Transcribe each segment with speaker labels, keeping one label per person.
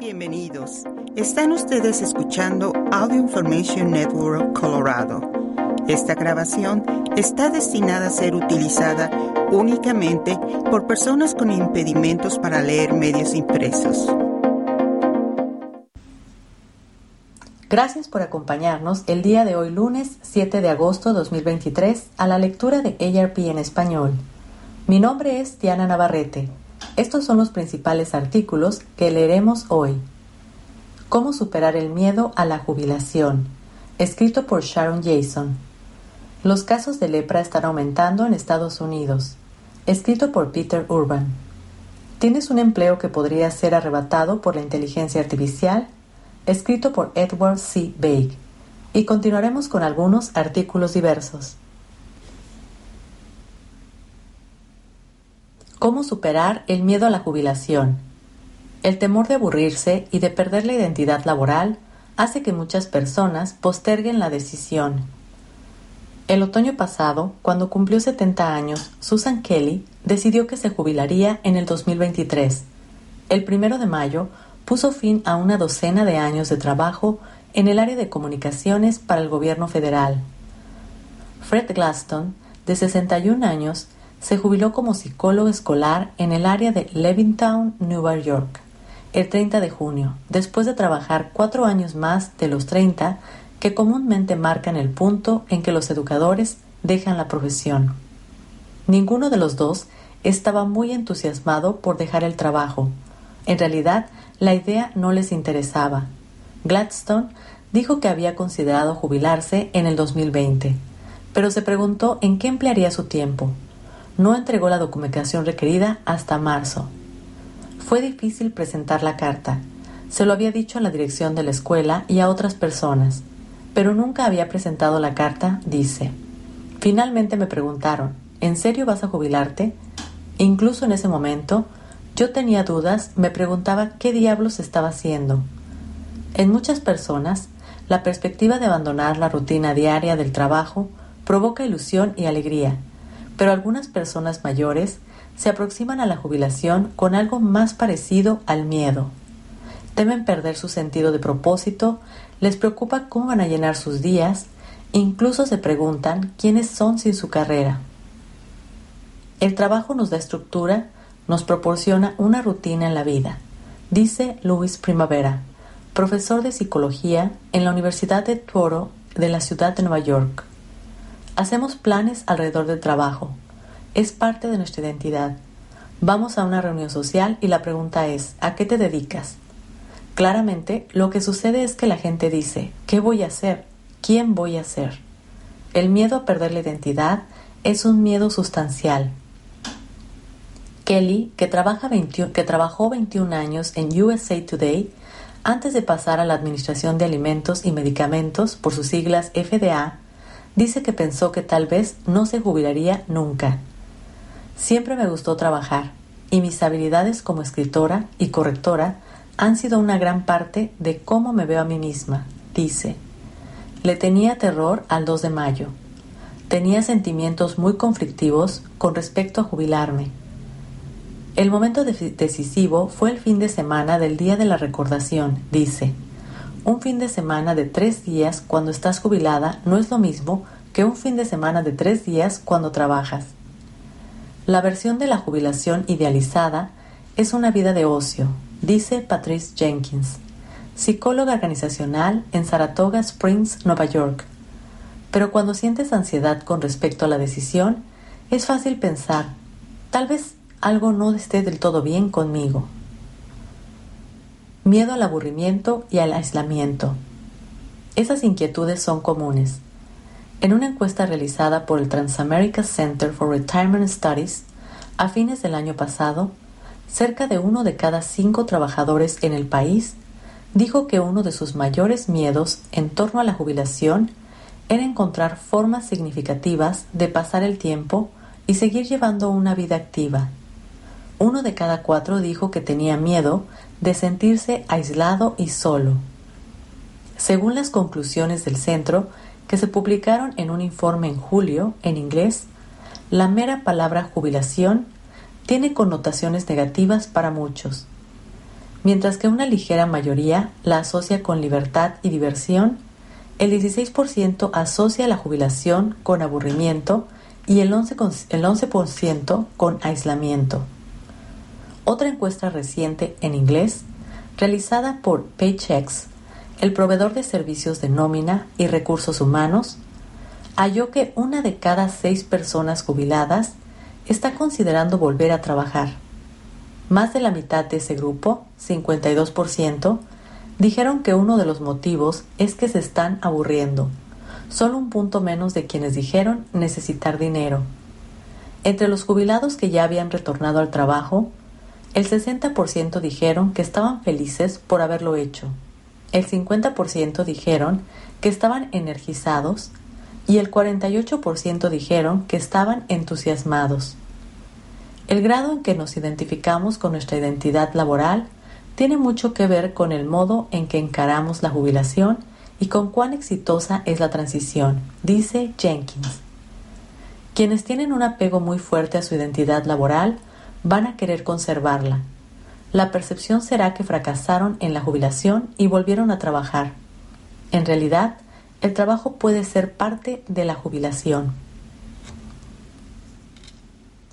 Speaker 1: Bienvenidos. Están ustedes escuchando Audio Information Network Colorado. Esta grabación está destinada a ser utilizada únicamente por personas con impedimentos para leer medios impresos.
Speaker 2: Gracias por acompañarnos el día de hoy lunes 7 de agosto 2023 a la lectura de ARP en español. Mi nombre es Diana Navarrete estos son los principales artículos que leeremos hoy. Cómo superar el miedo a la jubilación, escrito por Sharon Jason. Los casos de lepra están aumentando en Estados Unidos, escrito por Peter Urban. ¿Tienes un empleo que podría ser arrebatado por la inteligencia artificial? Escrito por Edward C. Bake. Y continuaremos con algunos artículos diversos. Cómo superar el miedo a la jubilación. El temor de aburrirse y de perder la identidad laboral hace que muchas personas posterguen la decisión. El otoño pasado, cuando cumplió 70 años, Susan Kelly decidió que se jubilaría en el 2023. El primero de mayo puso fin a una docena de años de trabajo en el área de comunicaciones para el gobierno federal. Fred Glaston, de 61 años, se jubiló como psicólogo escolar en el área de Levittown, Nueva York, el 30 de junio, después de trabajar cuatro años más de los 30 que comúnmente marcan el punto en que los educadores dejan la profesión. Ninguno de los dos estaba muy entusiasmado por dejar el trabajo. En realidad, la idea no les interesaba. Gladstone dijo que había considerado jubilarse en el 2020, pero se preguntó en qué emplearía su tiempo no entregó la documentación requerida hasta marzo. Fue difícil presentar la carta. Se lo había dicho a la dirección de la escuela y a otras personas, pero nunca había presentado la carta, dice. Finalmente me preguntaron, ¿en serio vas a jubilarte? incluso en ese momento, yo tenía dudas, me preguntaba qué diablos estaba haciendo. En muchas personas, la perspectiva de abandonar la rutina diaria del trabajo provoca ilusión y alegría, pero algunas personas mayores se aproximan a la jubilación con algo más parecido al miedo. Temen perder su sentido de propósito, les preocupa cómo van a llenar sus días, incluso se preguntan quiénes son sin su carrera. El trabajo nos da estructura, nos proporciona una rutina en la vida, dice Luis Primavera, profesor de psicología en la Universidad de Toro de la ciudad de Nueva York. Hacemos planes alrededor del trabajo. Es parte de nuestra identidad. Vamos a una reunión social y la pregunta es, ¿a qué te dedicas? Claramente, lo que sucede es que la gente dice, ¿qué voy a hacer? ¿Quién voy a ser? El miedo a perder la identidad es un miedo sustancial. Kelly, que, trabajó 21 años en USA Today, antes de pasar a la Administración de Alimentos y Medicamentos, por sus siglas FDA, dice que pensó que tal vez no se jubilaría nunca. Siempre me gustó trabajar y mis habilidades como escritora y correctora han sido una gran parte de cómo me veo a mí misma, dice. Le tenía terror al 2 de mayo. Tenía sentimientos muy conflictivos con respecto a jubilarme. El momento decisivo fue el fin de semana del Día de la Recordación, dice. Un fin de semana de tres días cuando estás jubilada no es lo mismo que un fin de semana de tres días cuando trabajas. La versión de la jubilación idealizada es una vida de ocio, dice Patrice Jenkins, psicóloga organizacional en Saratoga Springs, Nueva York. Pero cuando sientes ansiedad con respecto a la decisión, es fácil pensar, tal vez algo no esté del todo bien conmigo miedo al aburrimiento y al aislamiento. Esas inquietudes son comunes. En una encuesta realizada por el Transamerica Center for Retirement Studies a fines del año pasado, cerca de uno de cada cinco trabajadores en el país dijo que uno de sus mayores miedos en torno a la jubilación era encontrar formas significativas de pasar el tiempo y seguir llevando una vida activa. Uno de cada cuatro dijo que tenía miedo de sentirse aislado y solo. Según las conclusiones del centro, que se publicaron en un informe en julio en inglés, la mera palabra jubilación tiene connotaciones negativas para muchos. Mientras que una ligera mayoría la asocia con libertad y diversión, el 16% asocia la jubilación con aburrimiento y el 11%, el 11 con aislamiento. Otra encuesta reciente en inglés, realizada por Paychecks, el proveedor de servicios de nómina y recursos humanos, halló que una de cada seis personas jubiladas está considerando volver a trabajar. Más de la mitad de ese grupo, 52%, dijeron que uno de los motivos es que se están aburriendo, solo un punto menos de quienes dijeron necesitar dinero. Entre los jubilados que ya habían retornado al trabajo, el 60% dijeron que estaban felices por haberlo hecho, el 50% dijeron que estaban energizados y el 48% dijeron que estaban entusiasmados. El grado en que nos identificamos con nuestra identidad laboral tiene mucho que ver con el modo en que encaramos la jubilación y con cuán exitosa es la transición, dice Jenkins. Quienes tienen un apego muy fuerte a su identidad laboral van a querer conservarla. La percepción será que fracasaron en la jubilación y volvieron a trabajar. En realidad, el trabajo puede ser parte de la jubilación.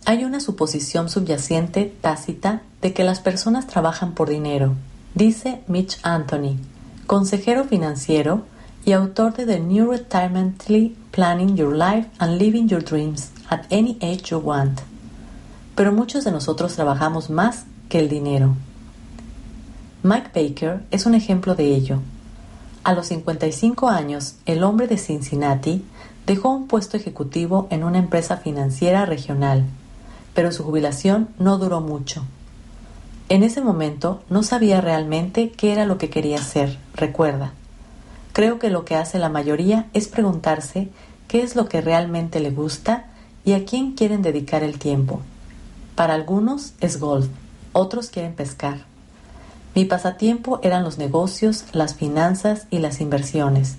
Speaker 2: Hay una suposición subyacente tácita de que las personas trabajan por dinero, dice Mitch Anthony, consejero financiero y autor de The New Retirementally Planning Your Life and Living Your Dreams at Any Age You Want. Pero muchos de nosotros trabajamos más que el dinero. Mike Baker es un ejemplo de ello. A los 55 años, el hombre de Cincinnati dejó un puesto ejecutivo en una empresa financiera regional, pero su jubilación no duró mucho. En ese momento no sabía realmente qué era lo que quería hacer, recuerda. Creo que lo que hace la mayoría es preguntarse qué es lo que realmente le gusta y a quién quieren dedicar el tiempo. Para algunos es golf, otros quieren pescar. Mi pasatiempo eran los negocios, las finanzas y las inversiones.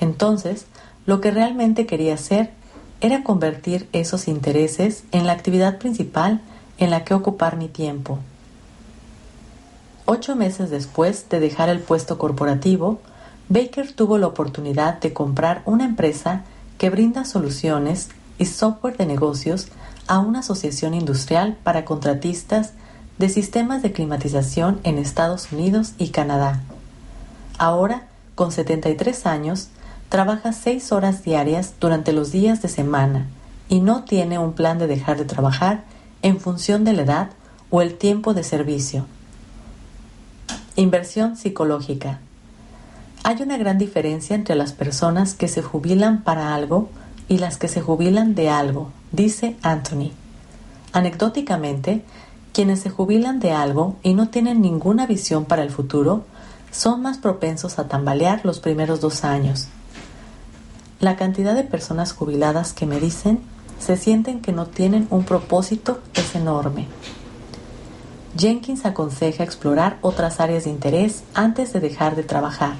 Speaker 2: Entonces, lo que realmente quería hacer era convertir esos intereses en la actividad principal en la que ocupar mi tiempo. Ocho meses después de dejar el puesto corporativo, Baker tuvo la oportunidad de comprar una empresa que brinda soluciones y software de negocios a una asociación industrial para contratistas de sistemas de climatización en Estados Unidos y Canadá. Ahora, con 73 años, trabaja 6 horas diarias durante los días de semana y no tiene un plan de dejar de trabajar en función de la edad o el tiempo de servicio. Inversión psicológica. Hay una gran diferencia entre las personas que se jubilan para algo y las que se jubilan de algo, dice Anthony. Anecdóticamente, quienes se jubilan de algo y no tienen ninguna visión para el futuro son más propensos a tambalear los primeros dos años. La cantidad de personas jubiladas que me dicen se sienten que no tienen un propósito es enorme. Jenkins aconseja explorar otras áreas de interés antes de dejar de trabajar.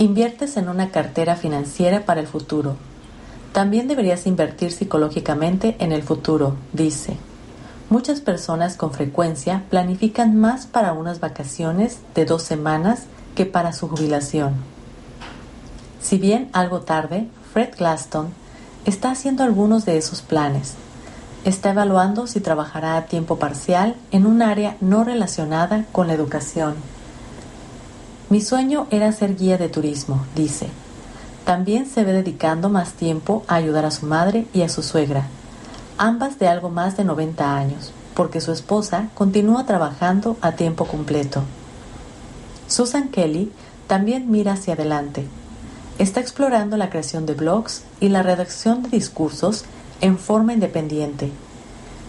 Speaker 2: Inviertes en una cartera financiera para el futuro. También deberías invertir psicológicamente en el futuro, dice. Muchas personas con frecuencia planifican más para unas vacaciones de dos semanas que para su jubilación. Si bien algo tarde, Fred Glaston está haciendo algunos de esos planes. Está evaluando si trabajará a tiempo parcial en un área no relacionada con la educación. Mi sueño era ser guía de turismo, dice. También se ve dedicando más tiempo a ayudar a su madre y a su suegra, ambas de algo más de 90 años, porque su esposa continúa trabajando a tiempo completo. Susan Kelly también mira hacia adelante. Está explorando la creación de blogs y la redacción de discursos en forma independiente.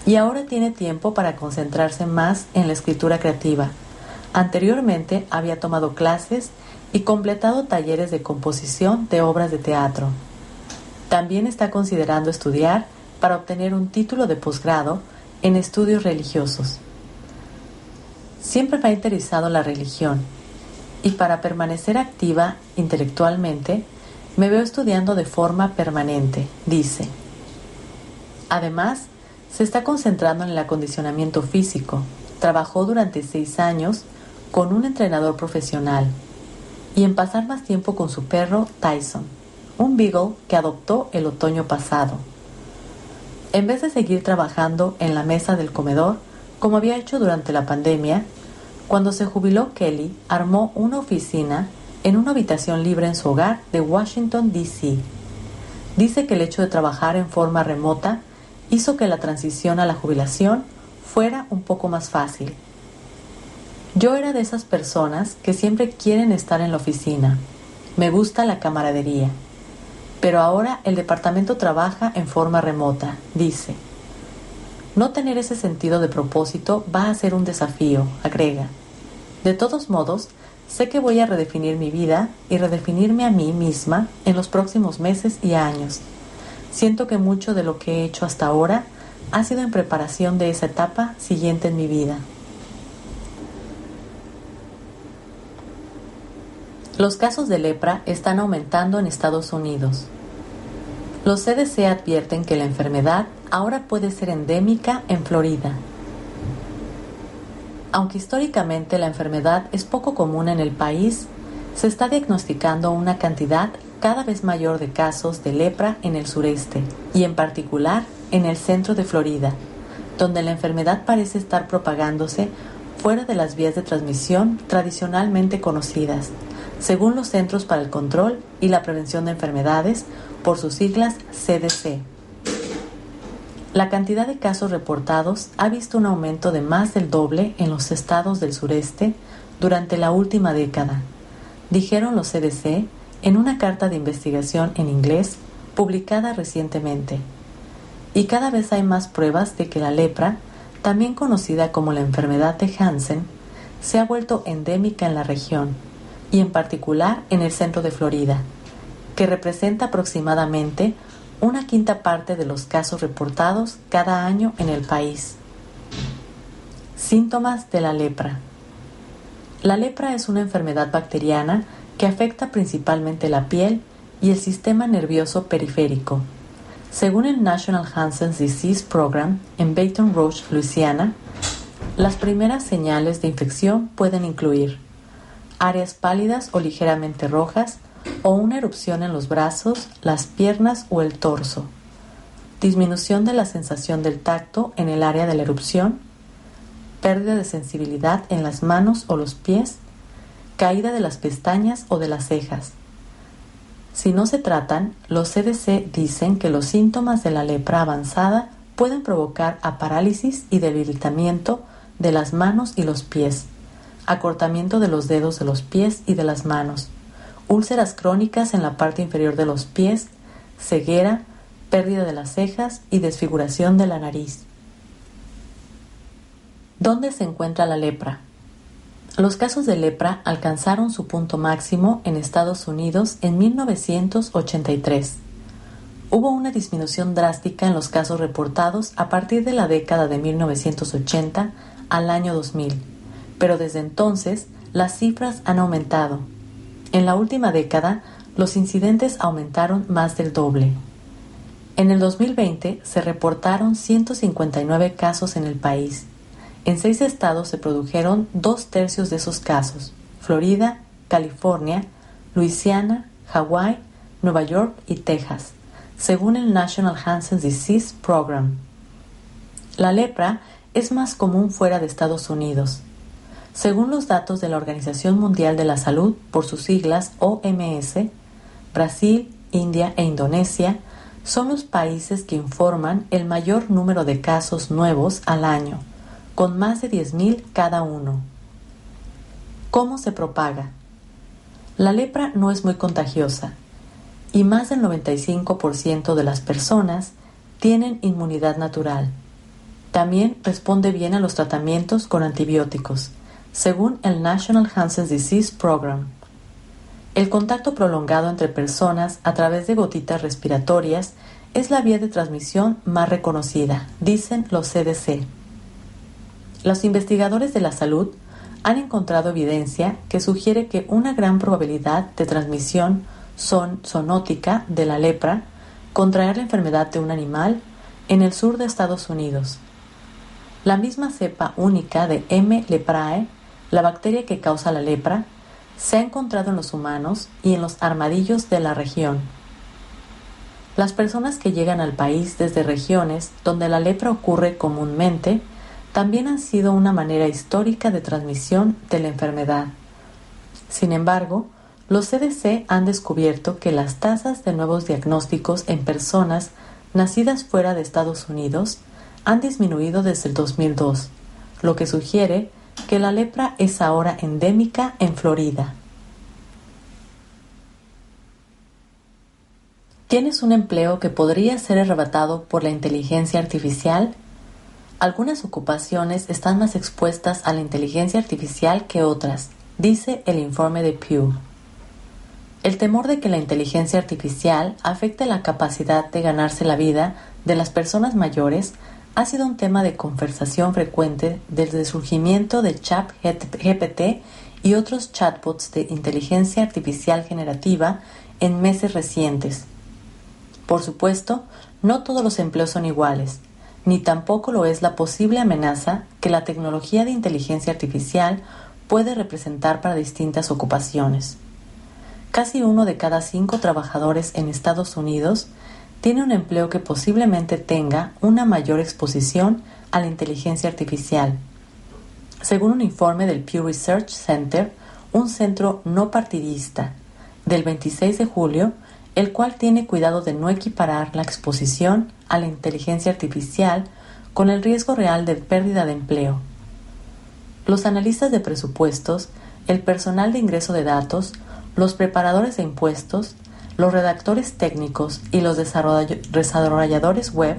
Speaker 2: Y ahora tiene tiempo para concentrarse más en la escritura creativa. Anteriormente había tomado clases y completado talleres de composición de obras de teatro. También está considerando estudiar para obtener un título de posgrado en estudios religiosos. Siempre me ha interesado la religión y para permanecer activa intelectualmente me veo estudiando de forma permanente, dice. Además, se está concentrando en el acondicionamiento físico, trabajó durante seis años con un entrenador profesional y en pasar más tiempo con su perro Tyson, un beagle que adoptó el otoño pasado. En vez de seguir trabajando en la mesa del comedor, como había hecho durante la pandemia, cuando se jubiló Kelly armó una oficina en una habitación libre en su hogar de Washington, D.C. Dice que el hecho de trabajar en forma remota hizo que la transición a la jubilación fuera un poco más fácil. Yo era de esas personas que siempre quieren estar en la oficina. Me gusta la camaradería. Pero ahora el departamento trabaja en forma remota, dice. No tener ese sentido de propósito va a ser un desafío, agrega. De todos modos, sé que voy a redefinir mi vida y redefinirme a mí misma en los próximos meses y años. Siento que mucho de lo que he hecho hasta ahora ha sido en preparación de esa etapa siguiente en mi vida. Los casos de lepra están aumentando en Estados Unidos. Los CDC advierten que la enfermedad ahora puede ser endémica en Florida. Aunque históricamente la enfermedad es poco común en el país, se está diagnosticando una cantidad cada vez mayor de casos de lepra en el sureste y en particular en el centro de Florida, donde la enfermedad parece estar propagándose fuera de las vías de transmisión tradicionalmente conocidas, según los Centros para el Control y la Prevención de Enfermedades, por sus siglas CDC. La cantidad de casos reportados ha visto un aumento de más del doble en los estados del sureste durante la última década, dijeron los CDC en una carta de investigación en inglés publicada recientemente. Y cada vez hay más pruebas de que la lepra, también conocida como la enfermedad de Hansen, se ha vuelto endémica en la región y en particular en el centro de Florida, que representa aproximadamente una quinta parte de los casos reportados cada año en el país. Síntomas de la lepra. La lepra es una enfermedad bacteriana que afecta principalmente la piel y el sistema nervioso periférico. Según el National Hansen's Disease Program en Baton Rouge, Louisiana, las primeras señales de infección pueden incluir áreas pálidas o ligeramente rojas, o una erupción en los brazos, las piernas o el torso, disminución de la sensación del tacto en el área de la erupción, pérdida de sensibilidad en las manos o los pies, caída de las pestañas o de las cejas. Si no se tratan, los CDC dicen que los síntomas de la lepra avanzada pueden provocar a parálisis y debilitamiento de las manos y los pies acortamiento de los dedos de los pies y de las manos, úlceras crónicas en la parte inferior de los pies, ceguera, pérdida de las cejas y desfiguración de la nariz. ¿Dónde se encuentra la lepra? Los casos de lepra alcanzaron su punto máximo en Estados Unidos en 1983. Hubo una disminución drástica en los casos reportados a partir de la década de 1980 al año 2000 pero desde entonces las cifras han aumentado. En la última década, los incidentes aumentaron más del doble. En el 2020 se reportaron 159 casos en el país. En seis estados se produjeron dos tercios de esos casos, Florida, California, Luisiana, Hawái, Nueva York y Texas, según el National Hansen Disease Program. La lepra es más común fuera de Estados Unidos. Según los datos de la Organización Mundial de la Salud, por sus siglas OMS, Brasil, India e Indonesia son los países que informan el mayor número de casos nuevos al año, con más de 10.000 cada uno. ¿Cómo se propaga? La lepra no es muy contagiosa y más del 95% de las personas tienen inmunidad natural. También responde bien a los tratamientos con antibióticos según el National Hansen's Disease Program. El contacto prolongado entre personas a través de gotitas respiratorias es la vía de transmisión más reconocida, dicen los CDC. Los investigadores de la salud han encontrado evidencia que sugiere que una gran probabilidad de transmisión son zoonótica de la lepra, contraer la enfermedad de un animal, en el sur de Estados Unidos. La misma cepa única de M. leprae, la bacteria que causa la lepra, se ha encontrado en los humanos y en los armadillos de la región. Las personas que llegan al país desde regiones donde la lepra ocurre comúnmente también han sido una manera histórica de transmisión de la enfermedad. Sin embargo, los CDC han descubierto que las tasas de nuevos diagnósticos en personas nacidas fuera de Estados Unidos han disminuido desde el 2002, lo que sugiere que la lepra es ahora endémica en Florida. ¿Tienes un empleo que podría ser arrebatado por la inteligencia artificial? Algunas ocupaciones están más expuestas a la inteligencia artificial que otras, dice el informe de Pew. El temor de que la inteligencia artificial afecte la capacidad de ganarse la vida de las personas mayores ha sido un tema de conversación frecuente desde el surgimiento de ChatGPT y otros chatbots de inteligencia artificial generativa en meses recientes. Por supuesto, no todos los empleos son iguales, ni tampoco lo es la posible amenaza que la tecnología de inteligencia artificial puede representar para distintas ocupaciones. Casi uno de cada cinco trabajadores en Estados Unidos tiene un empleo que posiblemente tenga una mayor exposición a la inteligencia artificial. Según un informe del Pew Research Center, un centro no partidista, del 26 de julio, el cual tiene cuidado de no equiparar la exposición a la inteligencia artificial con el riesgo real de pérdida de empleo. Los analistas de presupuestos, el personal de ingreso de datos, los preparadores de impuestos, los redactores técnicos y los desarrolladores web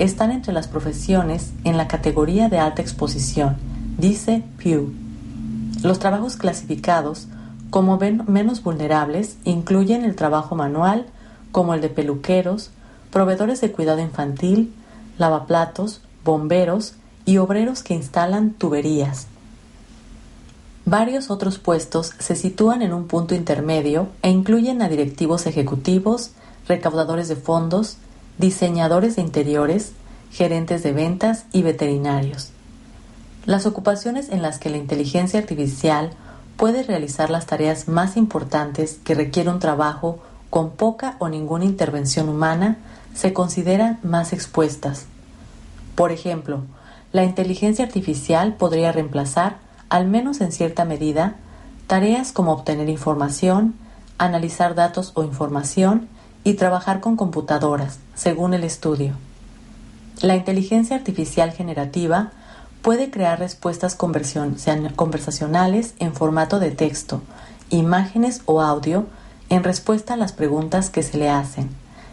Speaker 2: están entre las profesiones en la categoría de alta exposición, dice Pew. Los trabajos clasificados como menos vulnerables incluyen el trabajo manual, como el de peluqueros, proveedores de cuidado infantil, lavaplatos, bomberos y obreros que instalan tuberías. Varios otros puestos se sitúan en un punto intermedio e incluyen a directivos ejecutivos, recaudadores de fondos, diseñadores de interiores, gerentes de ventas y veterinarios. Las ocupaciones en las que la inteligencia artificial puede realizar las tareas más importantes que requieren un trabajo con poca o ninguna intervención humana se consideran más expuestas. Por ejemplo, la inteligencia artificial podría reemplazar al menos en cierta medida, tareas como obtener información, analizar datos o información y trabajar con computadoras, según el estudio. La inteligencia artificial generativa puede crear respuestas conversacionales en formato de texto, imágenes o audio en respuesta a las preguntas que se le hacen,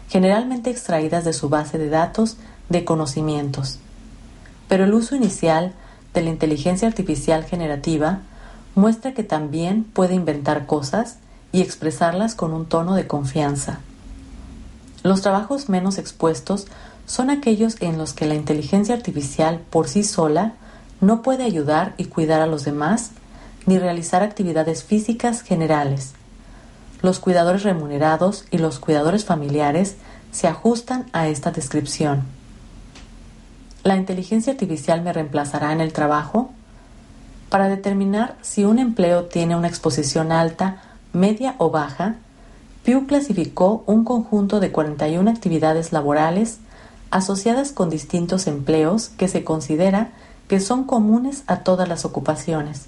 Speaker 2: generalmente extraídas de su base de datos de conocimientos. Pero el uso inicial de la inteligencia artificial generativa muestra que también puede inventar cosas y expresarlas con un tono de confianza. Los trabajos menos expuestos son aquellos en los que la inteligencia artificial por sí sola no puede ayudar y cuidar a los demás ni realizar actividades físicas generales. Los cuidadores remunerados y los cuidadores familiares se ajustan a esta descripción. ¿La inteligencia artificial me reemplazará en el trabajo? Para determinar si un empleo tiene una exposición alta, media o baja, Pew clasificó un conjunto de 41 actividades laborales asociadas con distintos empleos que se considera que son comunes a todas las ocupaciones.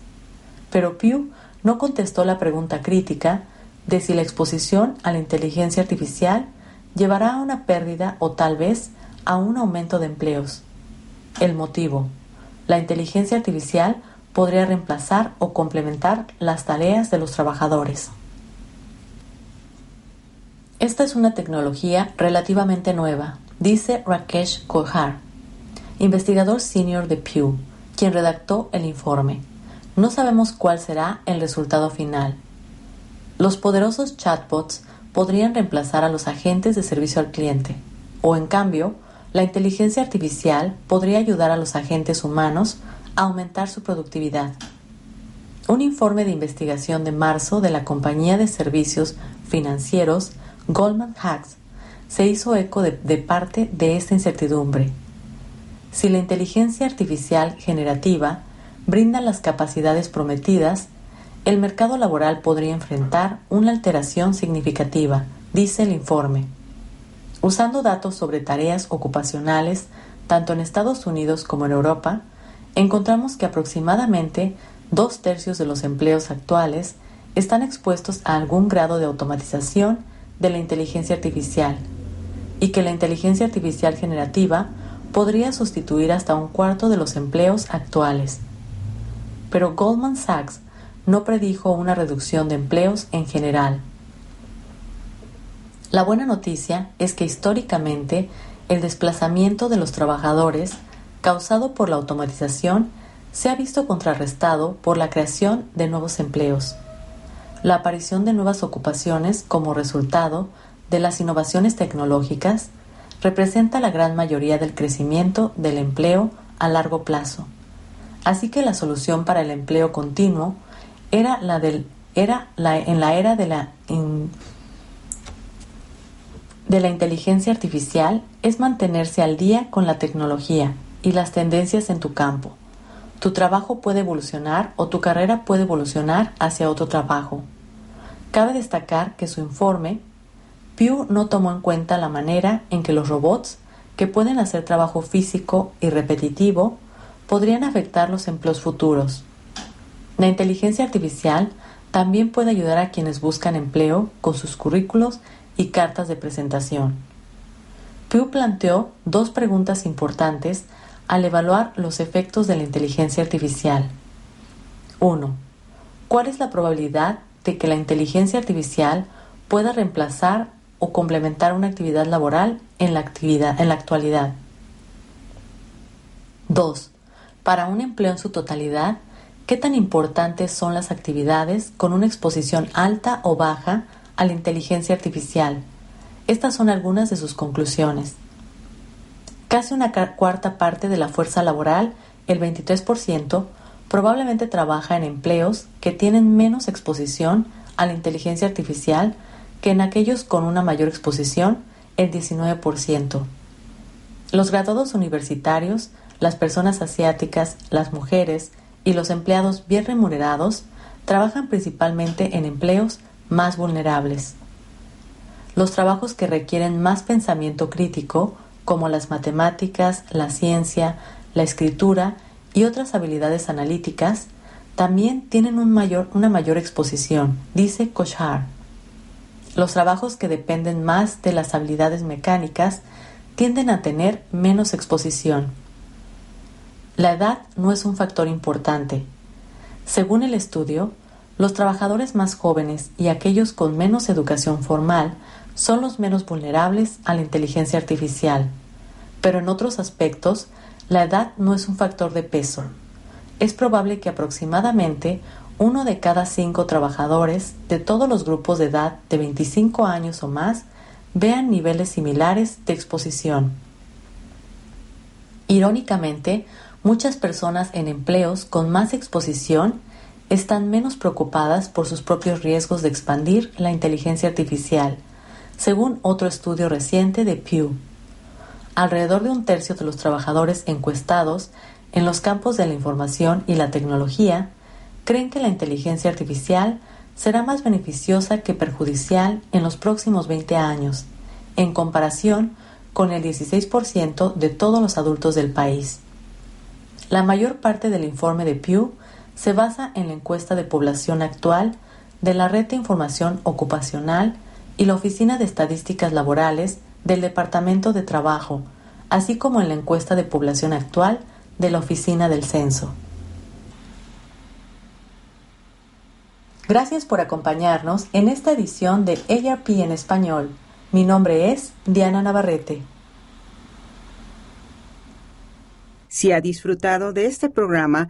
Speaker 2: Pero Pew no contestó la pregunta crítica de si la exposición a la inteligencia artificial llevará a una pérdida o tal vez a un aumento de empleos. El motivo. La inteligencia artificial podría reemplazar o complementar las tareas de los trabajadores. Esta es una tecnología relativamente nueva, dice Rakesh Kohar, investigador senior de Pew, quien redactó el informe. No sabemos cuál será el resultado final. Los poderosos chatbots podrían reemplazar a los agentes de servicio al cliente, o en cambio, la inteligencia artificial podría ayudar a los agentes humanos a aumentar su productividad. Un informe de investigación de marzo de la compañía de servicios financieros Goldman Sachs se hizo eco de, parte de esta incertidumbre. si la inteligencia artificial generativa brinda las capacidades prometidas, el mercado laboral podría enfrentar una alteración significativa, dice el informe. Usando datos sobre tareas ocupacionales, tanto en Estados Unidos como en Europa, encontramos que aproximadamente dos tercios de los empleos actuales están expuestos a algún grado de automatización de la inteligencia artificial y que la inteligencia artificial generativa podría sustituir hasta un cuarto de los empleos actuales. Pero Goldman Sachs no predijo una reducción de empleos en general. La buena noticia es que históricamente el desplazamiento de los trabajadores causado por la automatización se ha visto contrarrestado por la creación de nuevos empleos. La aparición de nuevas ocupaciones como resultado de las innovaciones tecnológicas representa la gran mayoría del crecimiento del empleo a largo plazo. Así que la solución para el empleo continuo era la del era la, en la era de la de la inteligencia artificial es mantenerse al día con la tecnología y las tendencias en tu campo. Tu trabajo puede evolucionar o tu carrera puede evolucionar hacia otro trabajo. Cabe destacar que su informe, Pew no tomó en cuenta la manera en que los robots, que pueden hacer trabajo físico y repetitivo, podrían afectar los empleos futuros. La inteligencia artificial también puede ayudar a quienes buscan empleo con sus currículos y cartas de presentación. Pew planteó dos preguntas importantes al evaluar los efectos de la inteligencia artificial. 1. ¿Cuál es la probabilidad de que la inteligencia artificial pueda reemplazar o complementar una actividad laboral en la, actualidad? 2. Para un empleo en su totalidad, ¿qué tan importantes son las actividades con una exposición alta o baja a la inteligencia artificial? Estas son algunas de sus conclusiones. Casi una cuarta parte de la fuerza laboral, el 23%, probablemente trabaja en empleos que tienen menos exposición a la inteligencia artificial que en aquellos con una mayor exposición, el 19%. Los graduados universitarios, las personas asiáticas, las mujeres y los empleados bien remunerados trabajan principalmente en empleos más vulnerables. Los trabajos que requieren más pensamiento crítico como las matemáticas, la ciencia, la escritura y otras habilidades analíticas, también tienen una mayor exposición, dice Kochar. Los trabajos que dependen más de las habilidades mecánicas tienden a tener menos exposición. La edad no es un factor importante. Según el estudio, los trabajadores más jóvenes y aquellos con menos educación formal son los menos vulnerables a la inteligencia artificial, pero en otros aspectos la edad no es un factor de peso. Es probable que aproximadamente uno de cada cinco trabajadores de todos los grupos de edad de 25 años o más vean niveles similares de exposición. Irónicamente, muchas personas en empleos con más exposición están menos preocupadas por sus propios riesgos de expandir la inteligencia artificial según otro estudio reciente de Pew. Alrededor de un tercio de los trabajadores encuestados en los campos de la información y la tecnología creen que la inteligencia artificial será más beneficiosa que perjudicial en los próximos 20 años, en comparación con el 16% de todos los adultos del país. La mayor parte del informe de Pew se basa en la encuesta de población actual de la Red de Información Ocupacional y la Oficina de Estadísticas Laborales del Departamento de Trabajo, así como en la encuesta de población actual de la Oficina del Censo. Gracias por acompañarnos en esta edición de ARP en español. Mi nombre es Diana Navarrete.
Speaker 1: Si ha disfrutado de este programa,